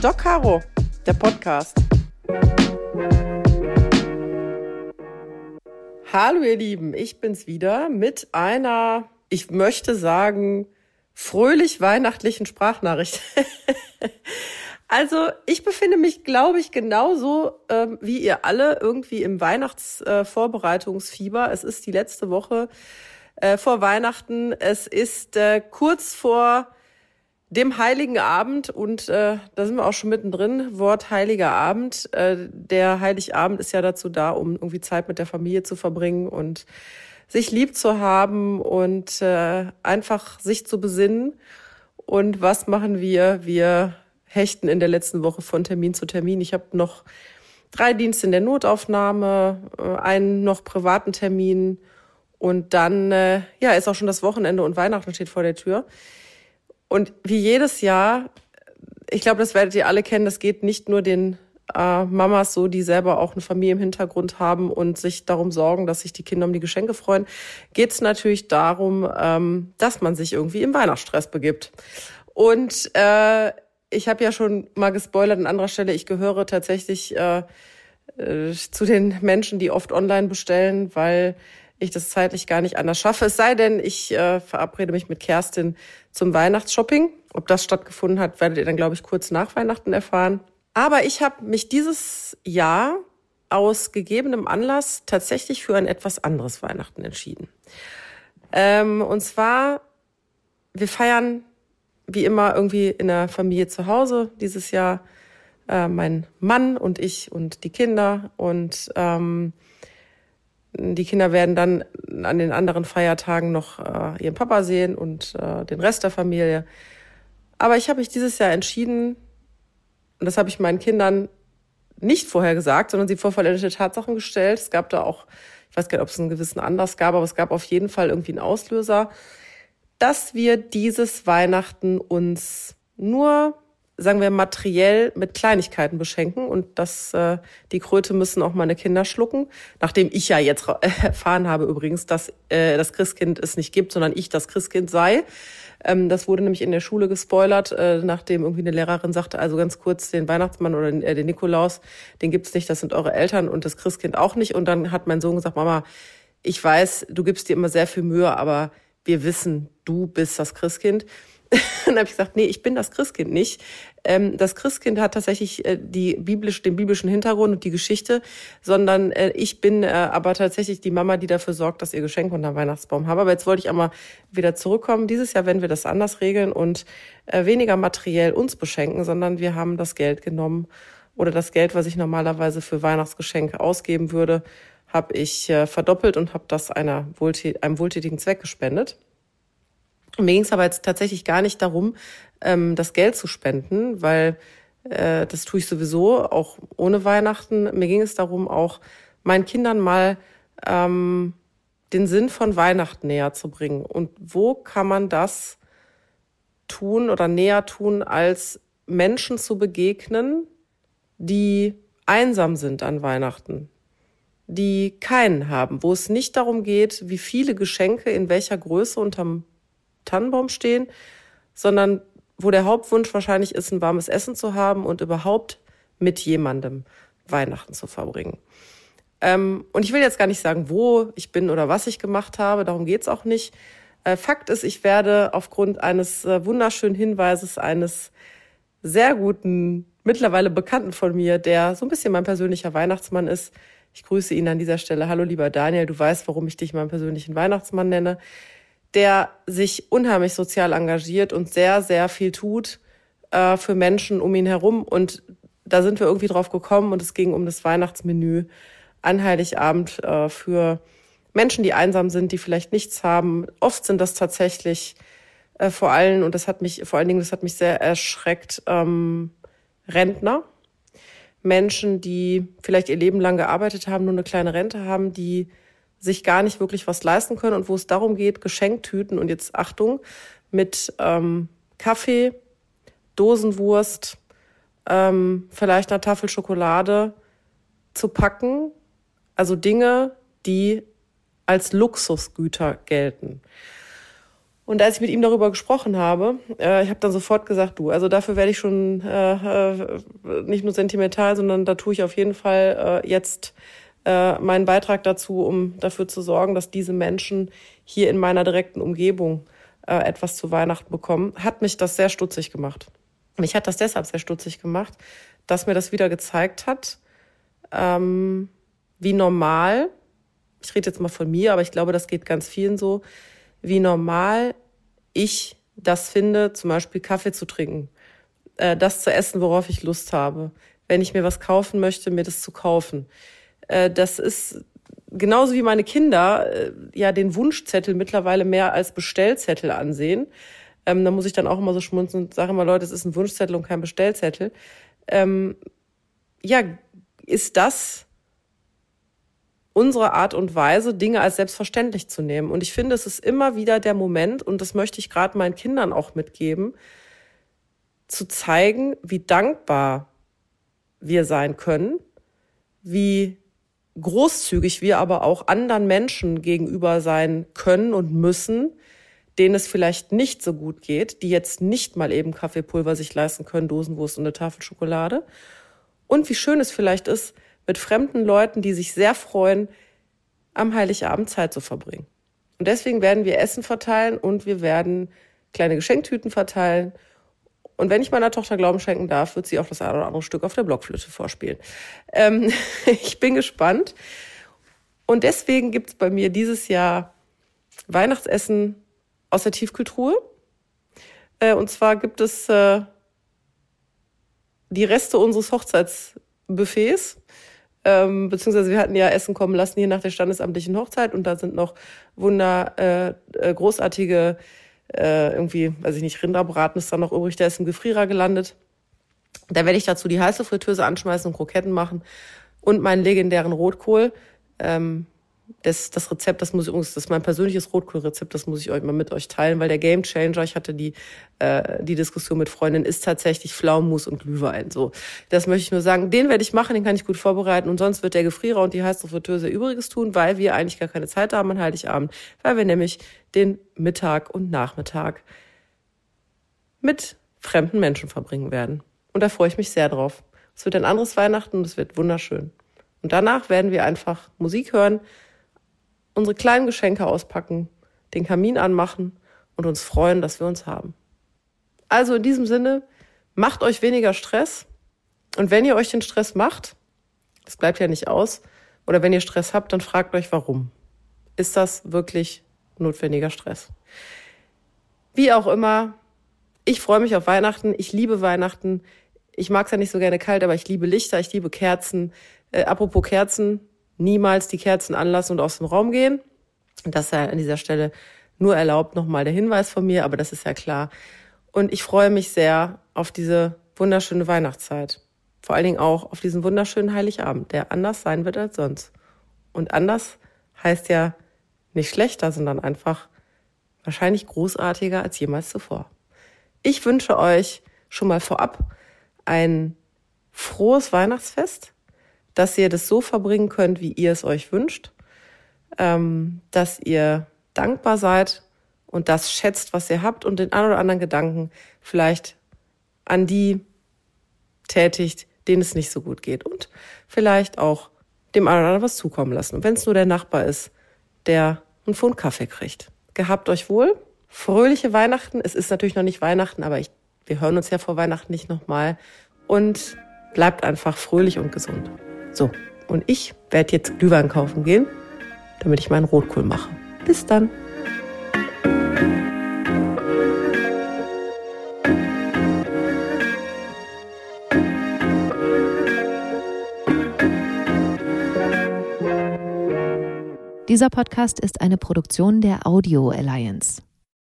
Doc Caro, der Podcast. Hallo ihr Lieben, ich bin's wieder mit einer, ich möchte sagen, fröhlich weihnachtlichen Sprachnachricht. also ich befinde mich, glaube ich, genauso ähm, wie ihr alle irgendwie im Weihnachtsvorbereitungsfieber. Äh, es ist die letzte Woche äh, vor Weihnachten. Es ist äh, kurz vor dem Heiligen Abend und äh, da sind wir auch schon mittendrin, Wort Heiliger Abend. Äh, der Heiligabend ist ja dazu da, um irgendwie Zeit mit der Familie zu verbringen und sich lieb zu haben und äh, einfach sich zu besinnen. Und was machen wir? Wir hechten in der letzten Woche von Termin zu Termin. Ich habe noch drei Dienste in der Notaufnahme, äh, einen noch privaten Termin und dann äh, ja ist auch schon das Wochenende und Weihnachten steht vor der Tür. Und wie jedes Jahr, ich glaube, das werdet ihr alle kennen, das geht nicht nur den äh, Mamas so, die selber auch eine Familie im Hintergrund haben und sich darum sorgen, dass sich die Kinder um die Geschenke freuen, geht es natürlich darum, ähm, dass man sich irgendwie im Weihnachtsstress begibt. Und äh, ich habe ja schon mal gespoilert an anderer Stelle, ich gehöre tatsächlich äh, äh, zu den Menschen, die oft online bestellen, weil ich das zeitlich gar nicht anders schaffe. Es sei denn, ich äh, verabrede mich mit Kerstin zum Weihnachtsshopping. Ob das stattgefunden hat, werdet ihr dann, glaube ich, kurz nach Weihnachten erfahren. Aber ich habe mich dieses Jahr aus gegebenem Anlass tatsächlich für ein etwas anderes Weihnachten entschieden. Ähm, und zwar, wir feiern wie immer irgendwie in der Familie zu Hause dieses Jahr. Äh, mein Mann und ich und die Kinder und ähm, die Kinder werden dann an den anderen Feiertagen noch äh, ihren Papa sehen und äh, den Rest der Familie. Aber ich habe mich dieses Jahr entschieden, und das habe ich meinen Kindern nicht vorher gesagt, sondern sie vor vollendete Tatsachen gestellt. Es gab da auch, ich weiß gar nicht, ob es einen gewissen Anlass gab, aber es gab auf jeden Fall irgendwie einen Auslöser, dass wir dieses Weihnachten uns nur sagen wir, materiell mit Kleinigkeiten beschenken und das, äh, die Kröte müssen auch meine Kinder schlucken. Nachdem ich ja jetzt erfahren habe übrigens, dass äh, das Christkind es nicht gibt, sondern ich das Christkind sei. Ähm, das wurde nämlich in der Schule gespoilert, äh, nachdem irgendwie eine Lehrerin sagte, also ganz kurz, den Weihnachtsmann oder den, äh, den Nikolaus, den gibt's nicht, das sind eure Eltern und das Christkind auch nicht. Und dann hat mein Sohn gesagt, Mama, ich weiß, du gibst dir immer sehr viel Mühe, aber wir wissen, du bist das Christkind. dann habe ich gesagt, nee, ich bin das Christkind nicht. Ähm, das Christkind hat tatsächlich äh, die biblisch, den biblischen Hintergrund und die Geschichte, sondern äh, ich bin äh, aber tatsächlich die Mama, die dafür sorgt, dass ihr Geschenke unter Weihnachtsbaum haben. Aber jetzt wollte ich einmal wieder zurückkommen. Dieses Jahr werden wir das anders regeln und äh, weniger materiell uns beschenken, sondern wir haben das Geld genommen oder das Geld, was ich normalerweise für Weihnachtsgeschenke ausgeben würde, habe ich äh, verdoppelt und habe das einer wohltät einem wohltätigen Zweck gespendet. Mir ging es aber jetzt tatsächlich gar nicht darum, ähm, das Geld zu spenden, weil äh, das tue ich sowieso auch ohne Weihnachten. Mir ging es darum, auch meinen Kindern mal ähm, den Sinn von Weihnachten näher zu bringen. Und wo kann man das tun oder näher tun, als Menschen zu begegnen, die einsam sind an Weihnachten, die keinen haben, wo es nicht darum geht, wie viele Geschenke in welcher Größe unterm Tannenbaum stehen, sondern wo der Hauptwunsch wahrscheinlich ist, ein warmes Essen zu haben und überhaupt mit jemandem Weihnachten zu verbringen. Ähm, und ich will jetzt gar nicht sagen, wo ich bin oder was ich gemacht habe, darum geht's auch nicht. Äh, Fakt ist, ich werde aufgrund eines äh, wunderschönen Hinweises eines sehr guten, mittlerweile Bekannten von mir, der so ein bisschen mein persönlicher Weihnachtsmann ist. Ich grüße ihn an dieser Stelle. Hallo lieber Daniel, du weißt, warum ich dich meinen persönlichen Weihnachtsmann nenne der sich unheimlich sozial engagiert und sehr, sehr viel tut äh, für Menschen um ihn herum. Und da sind wir irgendwie drauf gekommen und es ging um das Weihnachtsmenü an Heiligabend äh, für Menschen, die einsam sind, die vielleicht nichts haben. Oft sind das tatsächlich äh, vor allem, und das hat mich, vor allen Dingen, das hat mich sehr erschreckt, ähm, Rentner. Menschen, die vielleicht ihr Leben lang gearbeitet haben, nur eine kleine Rente haben, die sich gar nicht wirklich was leisten können und wo es darum geht, Geschenktüten und jetzt Achtung, mit ähm, Kaffee, Dosenwurst, ähm, vielleicht einer Tafel Schokolade zu packen. Also Dinge, die als Luxusgüter gelten. Und als ich mit ihm darüber gesprochen habe, äh, ich habe dann sofort gesagt, du, also dafür werde ich schon äh, äh, nicht nur sentimental, sondern da tue ich auf jeden Fall äh, jetzt äh, meinen Beitrag dazu, um dafür zu sorgen, dass diese Menschen hier in meiner direkten Umgebung äh, etwas zu Weihnachten bekommen. Hat mich das sehr stutzig gemacht. Mich hat das deshalb sehr stutzig gemacht, dass mir das wieder gezeigt hat, ähm, wie normal, ich rede jetzt mal von mir, aber ich glaube, das geht ganz vielen so, wie normal ich das finde, zum Beispiel Kaffee zu trinken, äh, das zu essen, worauf ich Lust habe. Wenn ich mir was kaufen möchte, mir das zu kaufen. Äh, das ist genauso wie meine Kinder äh, ja den Wunschzettel mittlerweile mehr als Bestellzettel ansehen. Ähm, da muss ich dann auch immer so schmunzeln und sage immer, Leute, es ist ein Wunschzettel und kein Bestellzettel. Ähm, ja, ist das unsere Art und Weise, Dinge als selbstverständlich zu nehmen. Und ich finde, es ist immer wieder der Moment, und das möchte ich gerade meinen Kindern auch mitgeben, zu zeigen, wie dankbar wir sein können, wie großzügig wir aber auch anderen Menschen gegenüber sein können und müssen, denen es vielleicht nicht so gut geht, die jetzt nicht mal eben Kaffeepulver sich leisten können, Dosenwurst und eine Tafel Schokolade. Und wie schön es vielleicht ist, mit fremden Leuten, die sich sehr freuen, am Heiligabend Zeit zu verbringen. Und deswegen werden wir Essen verteilen und wir werden kleine Geschenktüten verteilen. Und wenn ich meiner Tochter Glauben schenken darf, wird sie auch das eine oder andere Stück auf der Blockflöte vorspielen. Ähm, ich bin gespannt. Und deswegen gibt es bei mir dieses Jahr Weihnachtsessen aus der Tiefkühltruhe. Äh, und zwar gibt es äh, die Reste unseres Hochzeitsbuffets ähm, beziehungsweise wir hatten ja Essen kommen lassen hier nach der standesamtlichen Hochzeit und da sind noch wunder äh, äh, großartige äh, irgendwie, weiß ich nicht, Rinderbraten ist da noch übrig, der ist im Gefrierer gelandet. Da werde ich dazu die heiße Fritteuse anschmeißen und Kroketten machen und meinen legendären Rotkohl. Ähm, das, das Rezept, das muss ich das ist mein persönliches Rotkohlrezept, das muss ich euch mal mit euch teilen, weil der Game Changer, ich hatte die, äh, die Diskussion mit Freundinnen, ist tatsächlich Pflaumenmus und Glühwein. So, das möchte ich nur sagen. Den werde ich machen, den kann ich gut vorbereiten und sonst wird der Gefrierer und die heiße Fritteuse Übriges tun, weil wir eigentlich gar keine Zeit haben an Heiligabend, weil wir nämlich den Mittag und Nachmittag mit fremden Menschen verbringen werden. Und da freue ich mich sehr drauf. Es wird ein anderes Weihnachten und es wird wunderschön. Und danach werden wir einfach Musik hören, unsere kleinen Geschenke auspacken, den Kamin anmachen und uns freuen, dass wir uns haben. Also in diesem Sinne, macht euch weniger Stress. Und wenn ihr euch den Stress macht, das bleibt ja nicht aus, oder wenn ihr Stress habt, dann fragt euch, warum. Ist das wirklich notwendiger Stress? Wie auch immer, ich freue mich auf Weihnachten. Ich liebe Weihnachten. Ich mag es ja nicht so gerne kalt, aber ich liebe Lichter, ich liebe Kerzen. Äh, apropos Kerzen, niemals die Kerzen anlassen und aus dem Raum gehen. Das sei an dieser Stelle nur erlaubt nochmal der Hinweis von mir, aber das ist ja klar. Und ich freue mich sehr auf diese wunderschöne Weihnachtszeit. Vor allen Dingen auch auf diesen wunderschönen Heiligabend, der anders sein wird als sonst. Und anders heißt ja nicht schlechter, sondern einfach wahrscheinlich großartiger als jemals zuvor. Ich wünsche euch schon mal vorab ein frohes Weihnachtsfest dass ihr das so verbringen könnt, wie ihr es euch wünscht, ähm, dass ihr dankbar seid und das schätzt, was ihr habt und den einen oder anderen Gedanken vielleicht an die tätigt, denen es nicht so gut geht und vielleicht auch dem einen oder anderen was zukommen lassen. Und wenn es nur der Nachbar ist, der einen Pfund Kaffee kriegt. Gehabt euch wohl, fröhliche Weihnachten. Es ist natürlich noch nicht Weihnachten, aber ich, wir hören uns ja vor Weihnachten nicht nochmal. Und bleibt einfach fröhlich und gesund. So, und ich werde jetzt Glühwein kaufen gehen, damit ich meinen Rotkohl mache. Bis dann. Dieser Podcast ist eine Produktion der Audio Alliance.